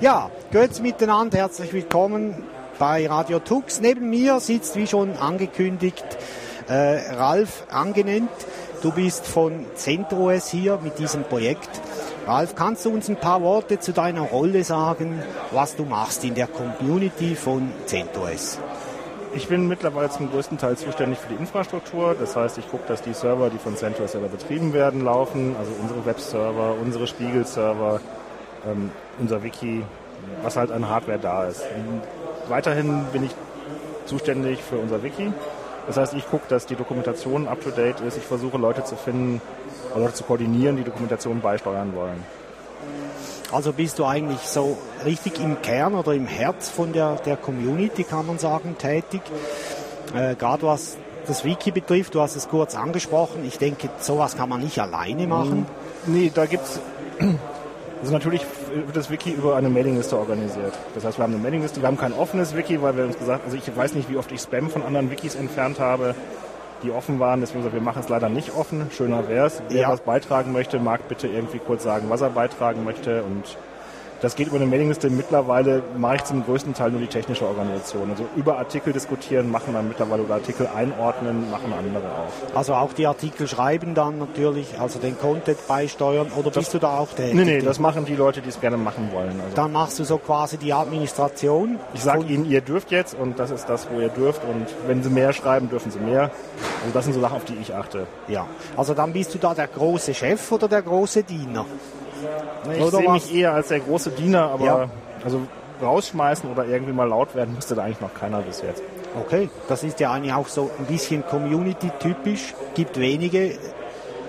Ja, Grüezi miteinander, herzlich willkommen bei Radio Tux. Neben mir sitzt, wie schon angekündigt, äh, Ralf Angenent. Du bist von CentOS hier mit diesem Projekt. Ralf, kannst du uns ein paar Worte zu deiner Rolle sagen, was du machst in der Community von CentOS? Ich bin mittlerweile zum größten Teil zuständig für die Infrastruktur. Das heißt, ich gucke, dass die Server, die von CentOS selber betrieben werden, laufen. Also unsere Webserver, unsere Spiegel-Server, ähm, unser Wiki, was halt an Hardware da ist. Weiterhin bin ich zuständig für unser Wiki. Das heißt, ich gucke, dass die Dokumentation up-to-date ist. Ich versuche Leute zu finden, Leute zu koordinieren, die Dokumentation beisteuern wollen. Also bist du eigentlich so richtig im Kern oder im Herz von der, der Community, kann man sagen, tätig. Äh, Gerade was das Wiki betrifft, du hast es kurz angesprochen. Ich denke, sowas kann man nicht alleine machen. Nee, da gibt's also natürlich wird das Wiki über eine Mailingliste organisiert. Das heißt, wir haben eine Mailingliste, wir haben kein offenes Wiki, weil wir uns gesagt, also ich weiß nicht, wie oft ich Spam von anderen Wikis entfernt habe, die offen waren. Deswegen gesagt, wir machen es leider nicht offen. Schöner wäre es. Wer Ja. was beitragen möchte, mag bitte irgendwie kurz sagen, was er beitragen möchte und das geht über eine Mailingliste. Mittlerweile mache ich zum größten Teil nur die technische Organisation. Also über Artikel diskutieren machen dann mittlerweile oder Artikel einordnen machen andere auch. Also auch die Artikel schreiben dann natürlich, also den Content beisteuern oder bist du da auch tätig? Nee, nee, das machen die Leute, die es gerne machen wollen. Also Dann machst du so quasi die Administration. Ich sage Ihnen, ihr dürft jetzt und das ist das, wo ihr dürft und wenn Sie mehr schreiben, dürfen Sie mehr. Also das sind so Sachen, auf die ich achte. Ja, also dann bist du da der große Chef oder der große Diener? Ich sehe mich eher als der große Diener, aber Ja. also rausschmeißen oder irgendwie mal laut werden musste da eigentlich noch keiner bis jetzt. Okay, das ist ja eigentlich auch so ein bisschen Community-typisch. Gibt wenige,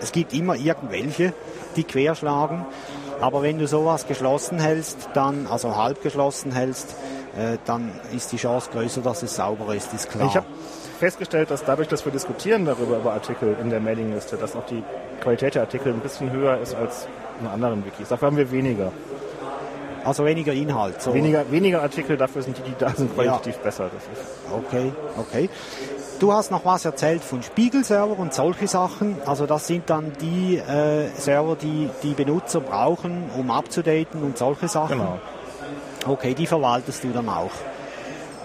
es gibt immer irgendwelche, die querschlagen. Aber wenn du sowas geschlossen hältst, dann, also halb geschlossen hältst, äh, dann ist die Chance größer, dass es sauber ist, ist klar. Ich habe festgestellt, dass dadurch, dass wir diskutieren darüber über Artikel in der Mailingliste, dass auch die Qualität der Artikel ein bisschen höher ist als in anderen Wikis. Dafür haben wir weniger. also weniger Inhalt. So. Weniger, weniger Artikel, dafür sind die, die da sind, qualitativ besser. Das ist Okay, okay. Du hast noch was erzählt von Spiegelserver und solche Sachen. Also das sind dann die äh, Server, die die Benutzer brauchen, um abzudaten und solche Sachen. genau. Okay, die verwaltest du dann auch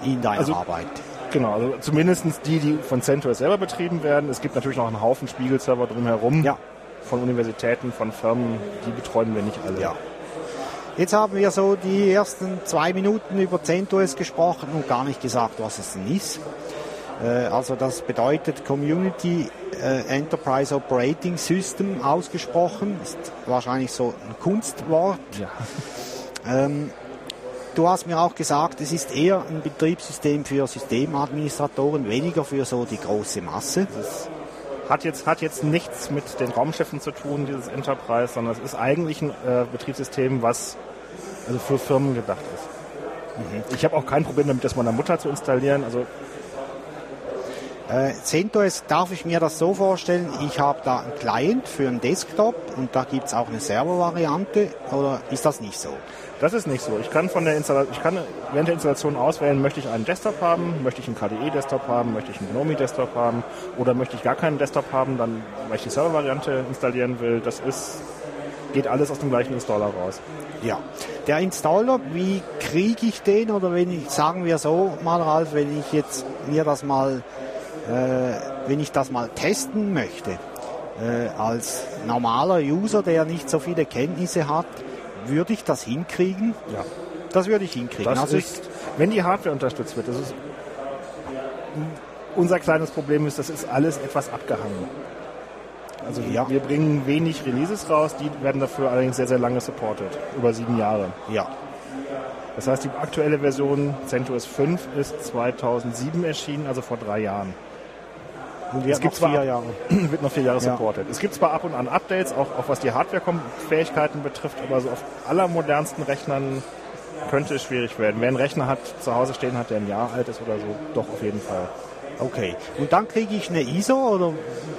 in deiner Also- Arbeit. Genau, also zumindest die, die von CentOS selber betrieben werden. Es gibt natürlich noch einen Haufen Spiegelserver drumherum. Ja. Von Universitäten, von Firmen, die betreuen wir nicht alle. Ja. Jetzt haben wir so die ersten zwei Minuten über CentOS gesprochen und gar nicht gesagt, was es denn ist. Äh, Also das bedeutet Community äh, Enterprise Operating System ausgesprochen. Ist wahrscheinlich so ein Kunstwort. Ja. Ähm, du hast mir auch gesagt, es ist eher ein Betriebssystem für Systemadministratoren, weniger für so die große Masse. Hat jetzt, hat jetzt nichts mit den Raumschiffen zu tun, dieses Enterprise, sondern es ist eigentlich ein äh, Betriebssystem, was also für Firmen gedacht ist. Ich habe auch kein Problem damit, das meiner Mutter zu installieren. Also Äh, CentOS darf ich mir das so vorstellen, ich habe da einen Client für einen Desktop und da gibt es auch eine Server-Variante oder ist das nicht so? das ist nicht so. Ich kann von der Installation, ich kann während der Installation auswählen, möchte ich einen Desktop haben, möchte ich einen KDE-Desktop haben, möchte ich einen GNOME-Desktop haben oder möchte ich gar keinen Desktop haben, dann, weil ich die Server-Variante installieren will. Das ist, geht alles aus dem gleichen Installer raus. Ja. Der Installer, wie kriege ich den oder wenn ich, sagen wir so mal Ralf, wenn ich jetzt mir das mal, wenn ich das mal testen möchte, äh, als normaler User, der nicht so viele Kenntnisse hat, würde ich das hinkriegen? Ja. Das würde ich hinkriegen. Das also ist, wenn die Hardware unterstützt wird, das ist unser kleines Problem ist, das ist alles etwas abgehangen. Also Ja. wir bringen wenig Releases raus, die werden dafür allerdings sehr, sehr lange supported, über sieben Jahre. ja. Das heißt, die aktuelle Version CentOS 5 ist 2007 erschienen, also vor drei Jahren. Es gibt zwar- vier Jahre. wird noch vier Jahre Ja. supported. Es gibt zwar ab und an Updates, auch, auch was die Hardware-Fähigkeiten betrifft, aber so auf allermodernsten Rechnern könnte es schwierig werden. Wer einen Rechner hat, zu Hause stehen hat, der ein Jahr alt ist oder so, doch auf jeden Fall. Okay. Und dann kriege ich eine ISO oder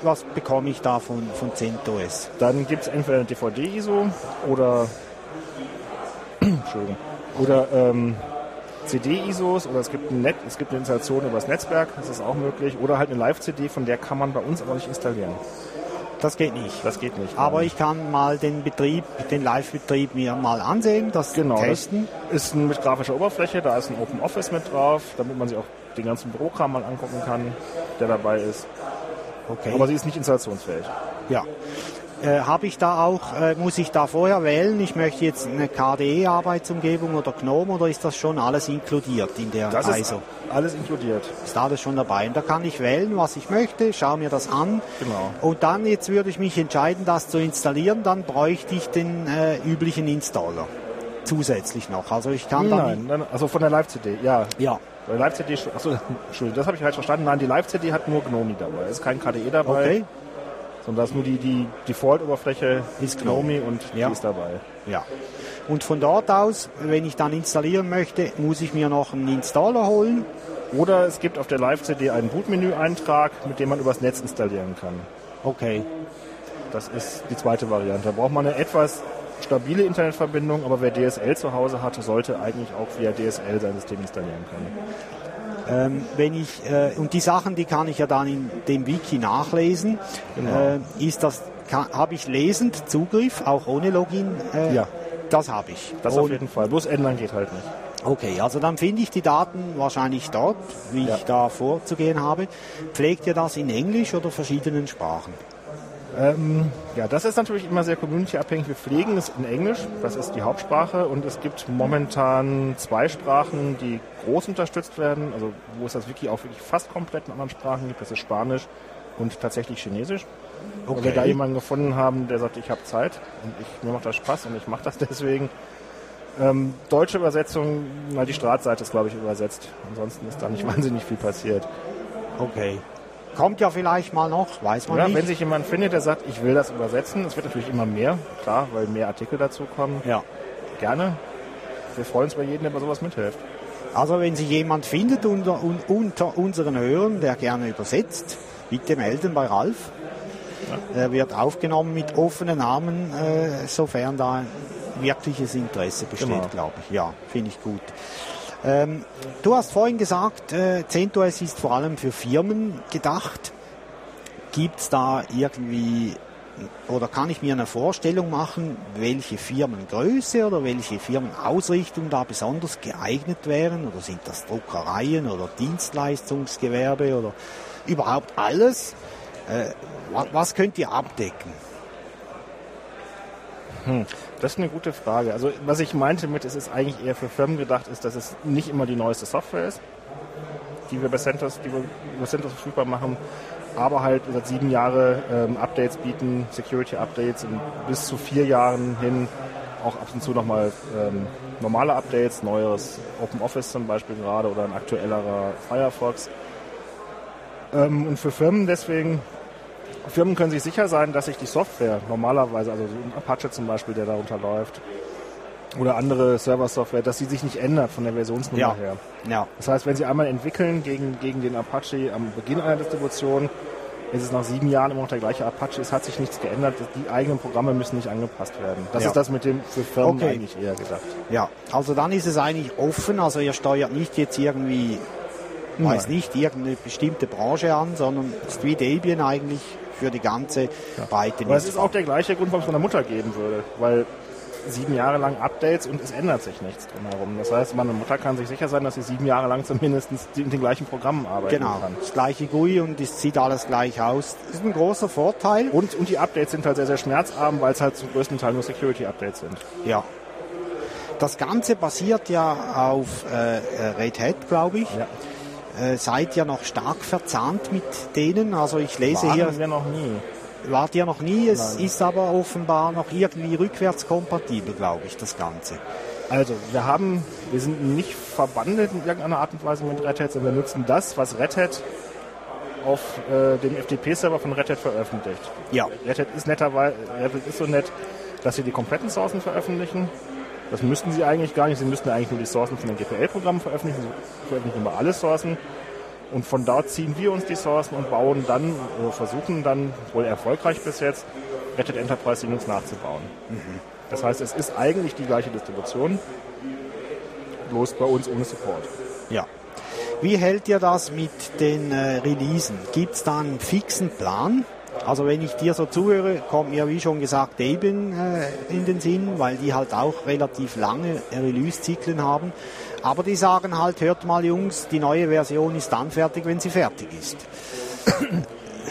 was bekomme ich da von, von CentOS? Dann gibt es entweder eine DVD-ISO oder Entschuldigung, oder ähm, CD-ISOs oder es gibt, ein Net, es gibt eine Installation über das Netzwerk, das ist auch möglich, oder halt eine Live-CD, von der kann man bei uns aber nicht installieren. Das geht nicht. Das geht nicht. Aber ich kann mal den Betrieb, den Live-Betrieb mir mal ansehen, das Genau, testen. das ist mit grafischer Oberfläche, da ist ein Open Office mit drauf, damit man sich auch den ganzen Bürokram mal angucken kann, der dabei ist. Okay. Aber sie ist nicht installationsfähig. Ja. Äh, Habe ich da auch, äh, muss ich da vorher wählen, ich möchte jetzt eine KDE-Arbeitsumgebung oder GNOME oder ist das schon alles inkludiert in der Das ist ISO? alles inkludiert. Ist alles schon dabei. Und da kann ich wählen, was ich möchte, schaue mir das an. Genau. Und dann, jetzt würde ich mich entscheiden, das zu installieren, dann bräuchte ich den äh, üblichen Installer. Zusätzlich noch. Also ich kann dann. Nein, nein, also von der Live-CD, ja. Ja. Bei Live-CD, achso, Entschuldigung, das habe ich falsch verstanden. Nein, die Live-CD hat nur GNOME dabei. Ist kein KDE dabei, Okay. Sondern da ist nur die, die Default-Oberfläche Ist GNOME und Ja. die ist dabei. Ja. Und von dort aus, wenn ich dann installieren möchte, muss ich mir noch einen Installer holen. Oder es gibt auf der Live-CD einen Bootmenü-Eintrag, mit dem man übers Netz installieren kann. Okay. Das ist die zweite Variante. Da braucht man eine etwas stabile Internetverbindung, aber wer DSL zu Hause hat, sollte eigentlich auch via DSL sein System installieren können. Ähm, wenn ich, äh, und die Sachen, die kann ich ja dann in dem Wiki nachlesen. Genau. Äh, ist das, habe ich lesend Zugriff, auch ohne Login? Äh, Ja. Das habe ich. Das auf Und- jeden Fall. Bloß ändern geht halt nicht. Okay, also dann finde ich die Daten wahrscheinlich dort, wie Ja. ich da vorzugehen habe. Pflegt ihr das in Englisch oder verschiedenen Sprachen? Ähm, ja, das ist natürlich immer sehr community-abhängig. Wir pflegen es in Englisch, das ist die Hauptsprache und es gibt momentan zwei Sprachen, die groß unterstützt werden, also wo es das Wiki auch wirklich fast komplett in anderen Sprachen gibt, das ist Spanisch und tatsächlich Chinesisch. Weil wir da jemanden gefunden haben, der sagt, ich habe Zeit und ich, mir macht das Spaß und ich mache das deswegen. Ähm, deutsche Übersetzung, mal die Startseite ist, glaube ich, übersetzt. Ansonsten ist da nicht wahnsinnig viel passiert. Okay. Kommt ja vielleicht mal noch, weiß man Ja, nicht. wenn sich jemand findet, der sagt, ich will das übersetzen, es wird natürlich immer mehr, klar, weil mehr Artikel dazu kommen. ja. Gerne. Wir freuen uns über jeden, der bei sowas mithilft. Also wenn sich jemand findet unter, un, unter unseren Hörern, der gerne übersetzt, bitte melden bei Ralf. Er wird aufgenommen mit offenen Namen, äh, sofern da wirkliches Interesse besteht, Genau. glaube ich. Ja, finde ich gut. Ähm, du hast vorhin gesagt, äh, CentOS ist vor allem für Firmen gedacht. Gibt es da irgendwie oder kann ich mir eine Vorstellung machen, welche Firmengröße oder welche Firmenausrichtung da besonders geeignet wären? Oder sind das Druckereien oder Dienstleistungsgewerbe oder überhaupt alles? Äh, wa- was könnt ihr abdecken? Das ist eine gute Frage. Also was ich meinte mit, es ist eigentlich eher für Firmen gedacht, ist, dass es nicht immer die neueste Software ist, die wir bei CentOS, die wir über CentOS verfügbar machen, aber halt seit sieben Jahre ähm, Updates bieten, Security-Updates und bis zu vier Jahren hin auch ab und zu nochmal ähm, normale Updates, neueres Open Office zum Beispiel gerade oder ein aktuellerer Firefox. Ähm, und für Firmen deswegen Firmen können sich sicher sein, dass sich die Software normalerweise, also Apache zum Beispiel, der darunter läuft, oder andere Server-Software, dass sie sich nicht ändert von der Versionsnummer Ja. her. Ja, Das heißt, wenn Sie einmal entwickeln gegen, gegen den Apache am Beginn einer Distribution, ist es nach sieben Jahren immer noch der gleiche Apache, es hat sich nichts geändert, die eigenen Programme müssen nicht angepasst werden. Das Ja. ist das mit dem für Firmen Okay. eigentlich eher gedacht. ja. Also dann ist es eigentlich offen, also ihr steuert nicht jetzt irgendwie, weiß Nein. nicht, irgendeine bestimmte Branche an, sondern ist wie Debian eigentlich für die ganze Breite. Aber es ist auch der gleiche Grund, warum es meiner Mutter geben würde, weil sieben Jahre lang Updates und es ändert sich nichts drumherum. Das heißt, meine Mutter kann sich sicher sein, dass sie sieben Jahre lang zumindest mit den gleichen Programmen arbeiten Genau, kann. das gleiche GUI und es sieht alles gleich aus. Das ist ein großer Vorteil. Und, und die Updates sind halt sehr, sehr schmerzarm, weil es halt zum größten Teil nur Security-Updates sind. Ja. Das Ganze basiert ja auf äh, Red Hat, glaube ich. Ja. Äh, seid ihr noch stark verzahnt mit denen? Also ich lese hier, Waren wir noch nie. wart ihr noch nie, es Nein. ist aber offenbar noch irgendwie rückwärtskompatibel, glaube ich, das Ganze. Also, wir haben, wir sind nicht verbandelt in irgendeiner Art und Weise mit Red Hat, sondern wir nutzen das, was Red Hat auf äh, dem FTP-Server von Red Hat veröffentlicht. Ja, Red Hat ist netterweise, Red Hat ist so nett, dass sie die kompletten Sourcen veröffentlichen. Das müssten sie eigentlich gar nicht. Sie müssten eigentlich nur die Sourcen von den GPL-Programmen veröffentlichen. Sie veröffentlichen immer alle Sourcen. Und von dort ziehen wir uns die Sourcen und bauen dann, oder versuchen dann, wohl erfolgreich bis jetzt, Red Hat Enterprise Linux nachzubauen. Das heißt, es ist eigentlich die gleiche Distribution, bloß bei uns ohne Support. ja. Wie hält ihr das mit den äh, Releasen? Gibt es da einen fixen Plan? Also wenn ich dir so zuhöre, kommt mir wie schon gesagt Debian äh, in den Sinn, weil die halt auch relativ lange Release-Zyklen haben. Aber die sagen halt, hört mal Jungs, die neue Version ist dann fertig, wenn sie fertig ist.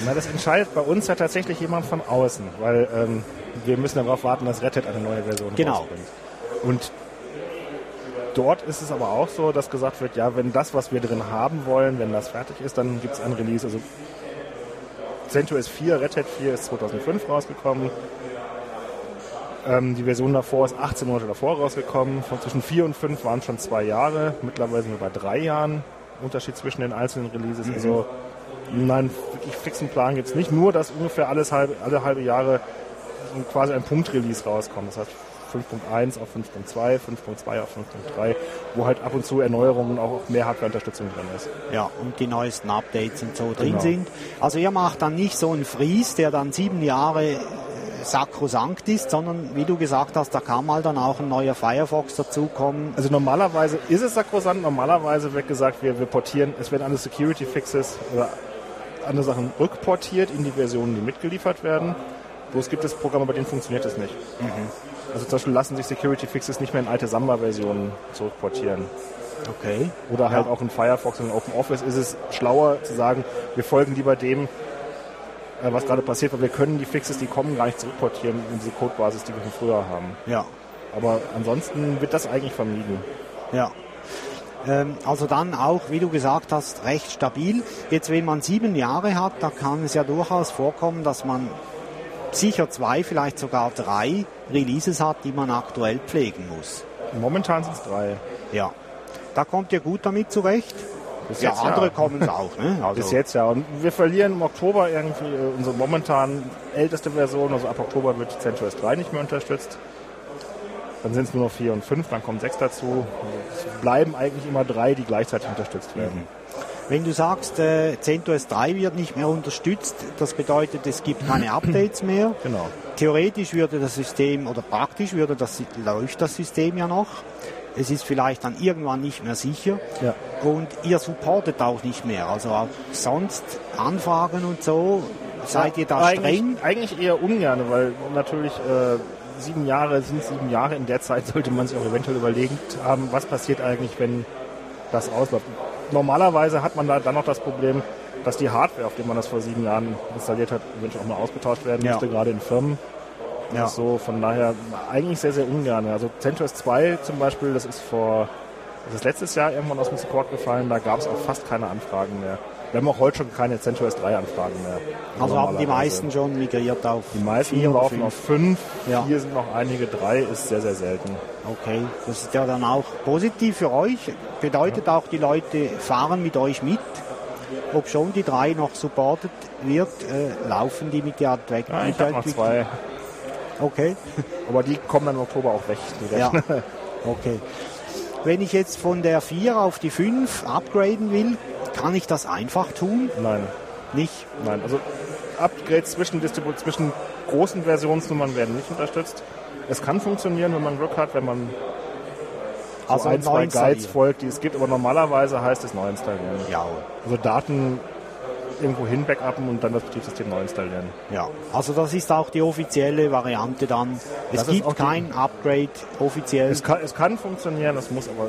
Na, das entscheidet bei uns ja tatsächlich jemand von außen, weil ähm, wir müssen darauf warten, dass Red Hat eine neue Version Genau. rausbringt. Und dort ist es aber auch so, dass gesagt wird, ja, wenn das, was wir drin haben wollen, wenn das fertig ist, dann gibt es ein Release. Also CentOS 4, Red Hat 4 ist 2005 rausgekommen. Ähm, die Version davor ist 18 Monate davor rausgekommen. Von zwischen 4 und 5 waren schon zwei Jahre. Mittlerweile sind wir bei drei Jahren. Unterschied zwischen den einzelnen Releases. Also nein, wirklich fixen Plan gibt es nicht. Nur, dass ungefähr alles halbe, alle halbe Jahre quasi ein Punkt-Release rauskommt. Das heißt 5.1 auf 5.2, 5.2 auf 5.3, wo halt ab und zu Erneuerungen auch mehr Hardware-Unterstützung drin ist. Ja, und die neuesten Updates und so drin Genau. sind. Also ihr macht dann nicht so einen Fries, der dann sieben Jahre äh, sakrosankt ist, sondern wie du gesagt hast, da kann mal dann auch ein neuer Firefox dazukommen. Also normalerweise ist es sakrosant, normalerweise wird gesagt, wir, wir portieren, es werden alle Security Fixes oder andere Sachen rückportiert in die Versionen, die mitgeliefert werden. Bloß gibt es Programme, bei denen funktioniert das nicht. Also zum Beispiel lassen sich Security Fixes nicht mehr in alte Samba-Versionen zurückportieren. Okay. Oder halt Ja. auch in Firefox und in OpenOffice ist es schlauer zu sagen, wir folgen lieber dem, äh, was gerade passiert, weil wir können die Fixes, die kommen, gar nicht zurückportieren in diese Codebasis, die wir von früher haben. Ja, Aber ansonsten wird das eigentlich vermieden. ja. Ähm, also dann auch, wie du gesagt hast, recht stabil. Jetzt, wenn man sieben Jahre hat, da kann es ja durchaus vorkommen, dass man sicher zwei, vielleicht sogar drei Releases hat, die man aktuell pflegen muss. Momentan sind es drei. Ja. Da kommt ihr gut damit zurecht. Bis Ja, jetzt andere ja. kommen es auch. Ne? Also, Bis jetzt ja. Und wir verlieren im Oktober irgendwie äh, unsere momentan älteste Version. Also ab Oktober wird CentOS 3 nicht mehr unterstützt. Dann sind es nur noch 4 und 5, dann kommen 6 dazu. Es bleiben eigentlich immer drei, die gleichzeitig unterstützt werden. Wenn du sagst, äh, CentOS 3 wird nicht mehr unterstützt, das bedeutet, es gibt keine Updates mehr. Genau. Theoretisch würde das System, oder praktisch würde das, läuft das System ja noch. Es ist vielleicht dann irgendwann nicht mehr sicher. Ja. Und ihr supportet auch nicht mehr. Also auch sonst Anfragen und so, seid ihr da eigentlich, streng? Eigentlich eher ungern, weil natürlich äh, sieben Jahre sind sieben Jahre. In der Zeit sollte man sich auch eventuell überlegt haben, was passiert eigentlich, wenn das ausläuft. Normalerweise hat man da dann noch das Problem, dass die Hardware, auf der man das vor sieben Jahren installiert hat, eventuell auch mal ausgetauscht werden Ja. musste, gerade in Firmen. Ja. So, von daher eigentlich sehr, sehr ungern. Also CentOS 2 zum Beispiel, das ist vor, das ist letztes Jahr irgendwann aus dem Support gefallen, da gab es auch fast keine Anfragen mehr. Wir haben auch heute schon keine CentOS 3 Anfragen mehr. Also haben die meisten schon migriert auf Die meisten vier laufen fünf. auf fünf, Ja. vier sind noch einige, drei ist sehr, sehr selten. Okay, das ist ja dann auch positiv für euch. Bedeutet auch, die Leute fahren mit euch mit. Ob schon die drei noch supportet wird, äh, laufen die mit der Entwick- Ja, ich habe noch zwei, Okay, aber die kommen dann im Oktober auch weg. Ja, okay. Wenn ich jetzt von der 4 auf die 5 upgraden will, kann ich das einfach tun? Nein, Nicht? nein. Also Upgrades zwischen, zwischen großen Versionsnummern werden nicht unterstützt. Es kann funktionieren, wenn man Glück hat, wenn man so Also ein, zwei Guides folgt, die es gibt, aber normalerweise heißt es neu installieren. Ja, Also Daten irgendwo hin backuppen und dann das Betriebssystem neu installieren. ja. Also das ist auch die offizielle Variante dann. Es Das gibt kein Upgrade offiziell. Es kann, es kann funktionieren, es muss aber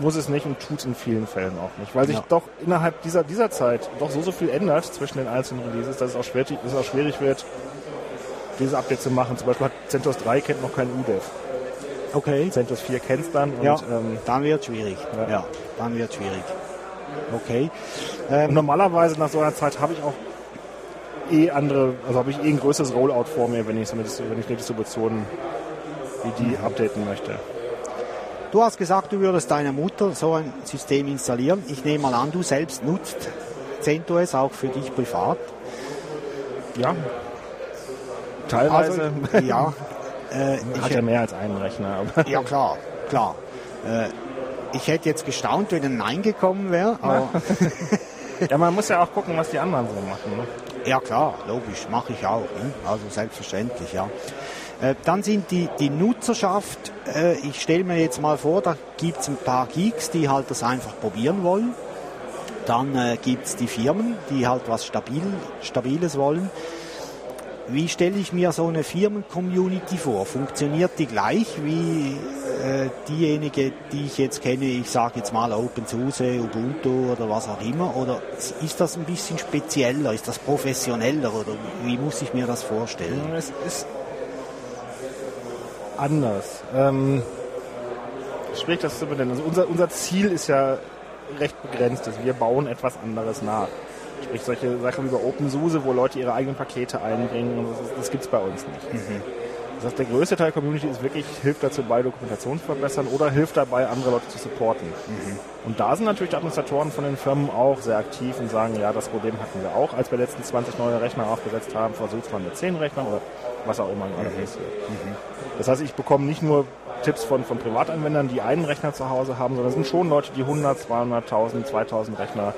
muss es nicht und tut es in vielen Fällen auch nicht, weil sich Ja. doch innerhalb dieser, dieser Zeit doch so, so viel ändert zwischen den einzelnen Releases, dass es auch, schwer, dass es auch schwierig wird, diese Updates zu machen. Zum Beispiel hat CentOS 3 kennt noch kein UDEV. Okay. CentOS 4 kennt es dann und, Ja, ähm, dann wird schwierig. Ja. Ja. dann wird schwierig. Okay. Ähm, normalerweise nach so einer Zeit habe ich auch eh andere, also habe ich eh ein größeres Rollout vor mir, wenn ich so eine, wenn ich eine Distribution wie die updaten möchte. du hast gesagt, du würdest deiner Mutter so ein System installieren. Ich nehme mal an, du selbst nutzt CentOS auch für dich privat. Ja. Teilweise Also, ja. Äh, hat ich, er mehr als einen Rechner, aber ja, klar, klar. Äh, ich hätte jetzt gestaunt, wenn ein Nein gekommen wäre. Aber Ja, man muss ja auch gucken, was die anderen so machen. Ne? Ja klar, logisch, mache ich auch. Ne? Also selbstverständlich, ja. Äh, dann sind die, die Nutzerschaft, äh, ich stelle mir jetzt mal vor, da gibt es ein paar Geeks, die halt das einfach probieren wollen. Dann äh, gibt es die Firmen, die halt was Stabil, Stabiles wollen. wie stelle ich mir so eine Firmen-Community vor? Funktioniert die gleich wie äh, diejenige, die ich jetzt kenne, ich sage jetzt mal OpenSUSE, Ubuntu oder was auch immer? Oder ist das ein bisschen spezieller, ist das professioneller oder wie muss ich mir das vorstellen? Es ist anders. Ähm, sprich das zu benennen. Also unser, unser Ziel ist ja recht begrenzt. Also wir bauen etwas anderes nach. Sprich solche Sachen wie bei OpenSUSE, wo Leute ihre eigenen Pakete einbringen, das, das gibt es bei uns nicht. Mhm. Das heißt, der größte Teil der Community ist wirklich, hilft dazu bei, Dokumentation zu verbessern oder hilft dabei, andere Leute zu supporten. Mhm. Und da sind natürlich die Administratoren von den Firmen auch sehr aktiv und sagen, ja, das Problem hatten wir auch, als wir letzten 20 neue Rechner aufgesetzt haben, versucht man mit 10 Rechnern oder was auch immer gerade mhm. passiert. Mhm. Das heißt, ich bekomme nicht nur Tipps von, von Privatanwendern, die einen Rechner zu Hause haben, sondern es sind schon Leute, die 100, 200.000, 2000 Rechner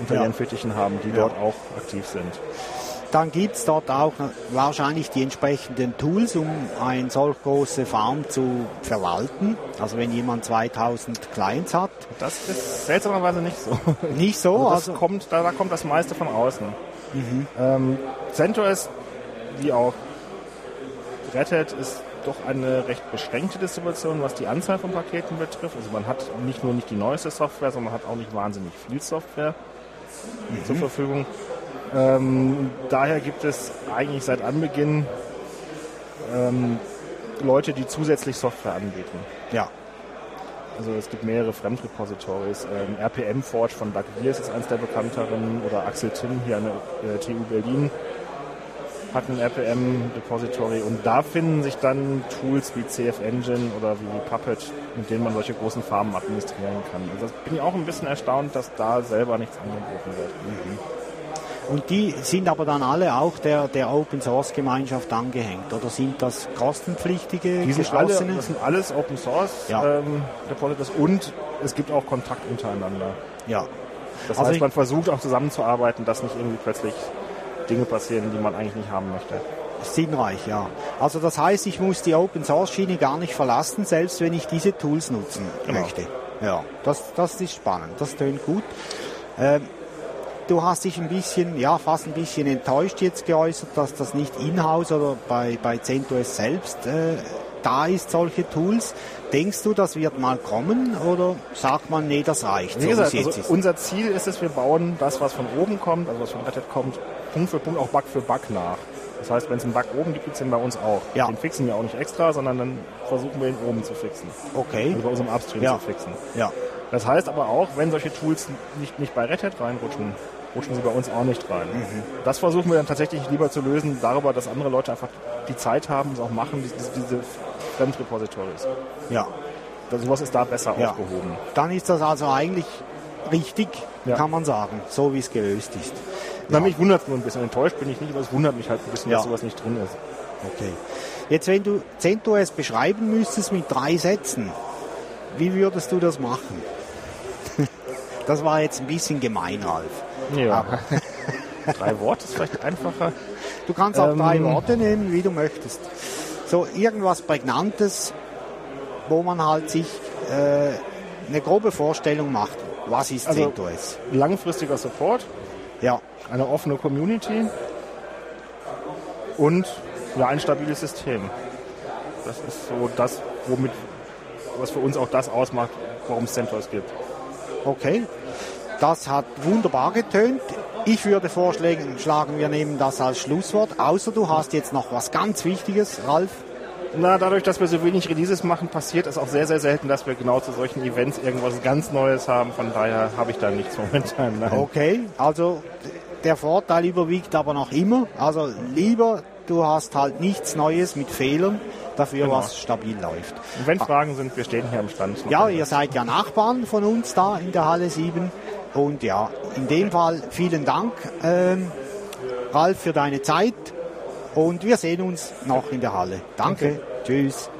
unter ja. ihren Fittichen haben, die ja. dort auch aktiv sind. Dann gibt es dort auch wahrscheinlich die entsprechenden Tools, um eine solch große Farm zu verwalten. Also wenn jemand 2000 Clients hat. Das ist seltsamerweise nicht so. Nicht so? Also, also kommt, da, da, kommt das meiste von außen. Mhm. Ähm, CentOS, wie auch Red Hat, ist doch eine recht beschränkte Distribution, was die Anzahl von Paketen betrifft. Also man hat nicht nur nicht die neueste Software, sondern man hat auch nicht wahnsinnig viel Software mhm. zur Verfügung. Ähm, daher gibt es eigentlich seit Anbeginn ähm, Leute, die zusätzlich Software anbieten. Ja. Also es gibt mehrere Fremdrepositories. Ähm, RPM Forge von Doug Wiers ist eines der bekannteren oder Axel Tim hier an der äh, TU Berlin hat ein RPM-Repository und da finden sich dann Tools wie CF Engine oder wie Puppet, mit denen man solche großen Farmen administrieren kann. Also bin ich auch ein bisschen erstaunt, dass da selber nichts angeboten wird. Mhm. Und die sind aber dann alle auch der, der Open Source Gemeinschaft angehängt oder sind das kostenpflichtige die sind alle, Das sind alles Open Source ja. ähm, Repositories und es gibt auch Kontakt untereinander. Ja. Das also heißt, man versucht auch zusammenzuarbeiten, dass nicht irgendwie plötzlich Dinge passieren, die man eigentlich nicht haben möchte. Sinnreich, ja. Also das heißt, ich muss die Open Source Schiene gar nicht verlassen, selbst wenn ich diese Tools nutzen genau. möchte. Ja, das, das ist spannend, das tönt gut. Ähm, du hast dich ein bisschen, ja, fast ein bisschen enttäuscht jetzt geäußert, dass das nicht in-house oder bei, bei CentOS selbst äh, da ist, solche Tools. Denkst du, das wird mal kommen oder sagt man, nee, das reicht? Wie so gesagt, also unser Ziel ist es, wir bauen das, was von oben kommt, also was von Red Hat kommt, Punkt für Punkt auch Bug für Bug nach. Das heißt, wenn es einen Bug oben gibt, gibt es den bei uns auch. Ja. Den fixen wir auch nicht extra, sondern dann versuchen wir ihn oben zu fixen. Okay. Also bei unserem Upstream ja. zu fixen. Ja. Das heißt aber auch, wenn solche Tools nicht, nicht bei Red Hat reinrutschen, rutschen sie bei uns auch nicht rein. Mhm. Das versuchen wir dann tatsächlich lieber zu lösen, darüber, dass andere Leute einfach die Zeit haben, es auch machen, diese, diese Fremdrepositories. Ja. Das, sowas ist da besser ja. aufgehoben. Dann ist das also eigentlich richtig, ja. kann man sagen, so wie es gelöst ist. Na, mich wundert es nur ein bisschen. Enttäuscht bin ich nicht, aber es wundert mich halt ein bisschen, dass sowas nicht drin ist. Okay. Jetzt, wenn du CentOS beschreiben müsstest mit drei Sätzen, wie würdest du das machen? Das war jetzt ein bisschen gemein, Ralf. Ja. drei Worte ist vielleicht einfacher. Du kannst auch ähm, drei Worte nehmen, wie du möchtest. So irgendwas Prägnantes, wo man halt sich äh, eine grobe Vorstellung macht. Was ist also, CentOS? Langfristiger Support. Ja eine offene Community und ja, ein stabiles System. Das ist so das, womit, was für uns auch das ausmacht, warum es CentOS gibt. Okay, das hat wunderbar getönt. Ich würde vorschlagen, wir nehmen das als Schlusswort, außer du hast jetzt noch was ganz Wichtiges, Ralf. Na, dadurch, dass wir so wenig Releases machen, passiert es auch sehr, sehr selten, dass wir genau zu solchen Events irgendwas ganz Neues haben. Von daher habe ich da nichts momentan. Nein. Okay, also der Vorteil überwiegt aber noch immer. Also lieber, du hast halt nichts Neues mit Fehlern, dafür genau. was stabil läuft. Und wenn Fragen sind, wir stehen hier am Stand. Ja, ihr seid ja Nachbarn von uns da in der Halle 7. Und ja, in dem Fall vielen Dank, ähm, Ralf, für deine Zeit. Und wir sehen uns noch in der Halle. Danke. Okay. Tschüss.